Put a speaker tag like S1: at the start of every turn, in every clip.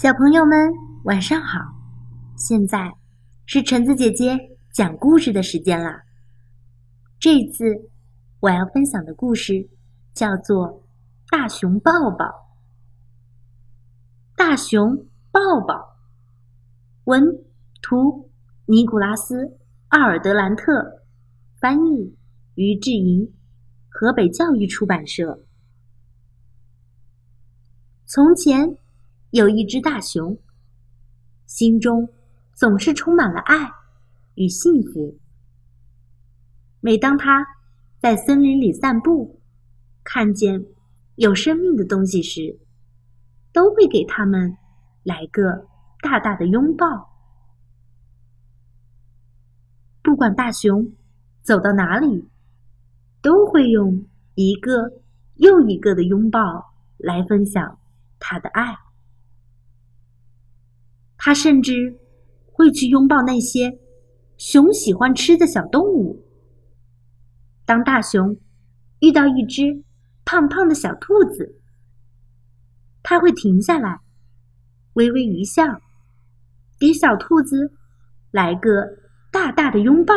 S1: 小朋友们，晚上好！现在是橙子姐姐讲故事的时间啦。这次我要分享的故事叫做《大熊抱抱》。大熊抱抱，文图尼古拉斯·奥尔德兰特，翻译于志莹，河北教育出版社。从前。有一只大熊，心中总是充满了爱与幸福。每当它在森林里散步，看见有生命的东西时，都会给它们来个大大的拥抱。不管大熊走到哪里，都会用一个又一个的拥抱来分享他的爱。他甚至会去拥抱那些熊喜欢吃的小动物。当大熊遇到一只胖胖的小兔子，他会停下来，微微一笑，给小兔子来个大大的拥抱。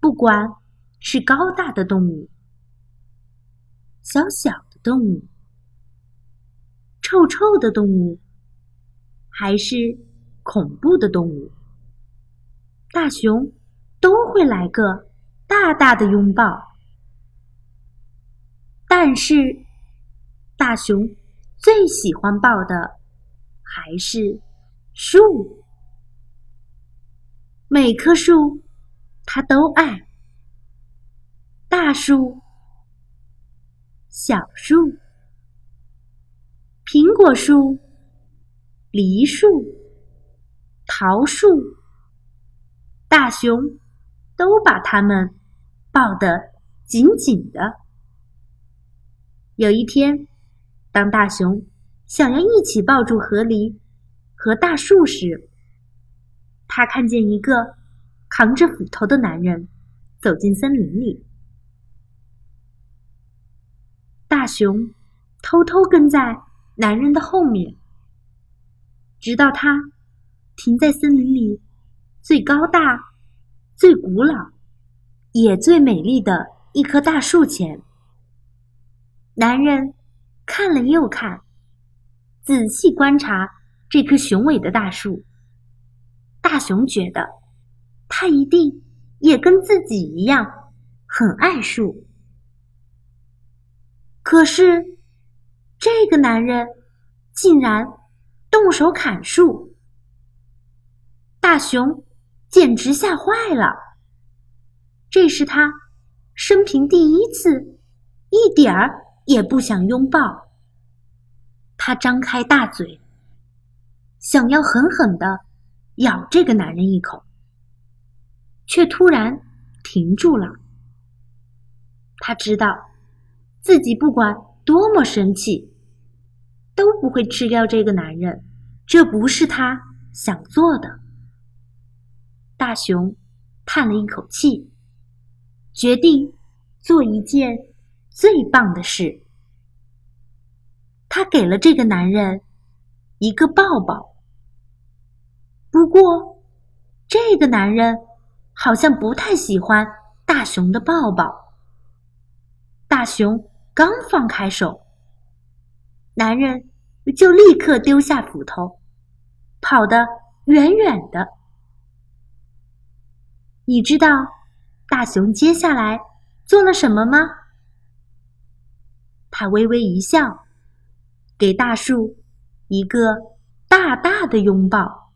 S1: 不管是高大的动物、小小的动物、臭臭的动物。还是恐怖的动物，大熊都会来个大大的拥抱。但是，大熊最喜欢抱的还是树，每棵树它都爱。大树、小树、苹果树。梨树、桃树、大熊都把它们抱得紧紧的。有一天，当大熊想要一起抱住河狸和大树时，他看见一个扛着斧头的男人走进森林里。大熊偷偷跟在男人的后面。直到他停在森林里最高大、最古老、也最美丽的一棵大树前，男人看了又看，仔细观察这棵雄伟的大树。大熊觉得，他一定也跟自己一样很爱树。可是，这个男人竟然……动手砍树，大熊简直吓坏了。这是他生平第一次，一点儿也不想拥抱。他张开大嘴，想要狠狠的咬这个男人一口，却突然停住了。他知道，自己不管多么生气。都不会吃掉这个男人，这不是他想做的。大熊叹了一口气，决定做一件最棒的事。他给了这个男人一个抱抱。不过，这个男人好像不太喜欢大熊的抱抱。大熊刚放开手。男人就立刻丢下斧头，跑得远远的。你知道大熊接下来做了什么吗？他微微一笑，给大树一个大大的拥抱。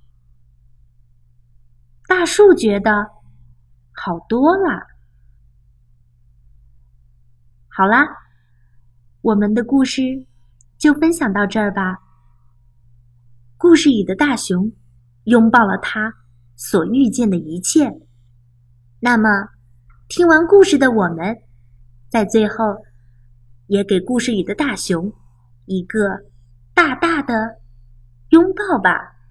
S1: 大树觉得好多了。好啦，我们的故事。就分享到这儿吧。故事里的大熊拥抱了他所遇见的一切。那么，听完故事的我们，在最后也给故事里的大熊一个大大的拥抱吧。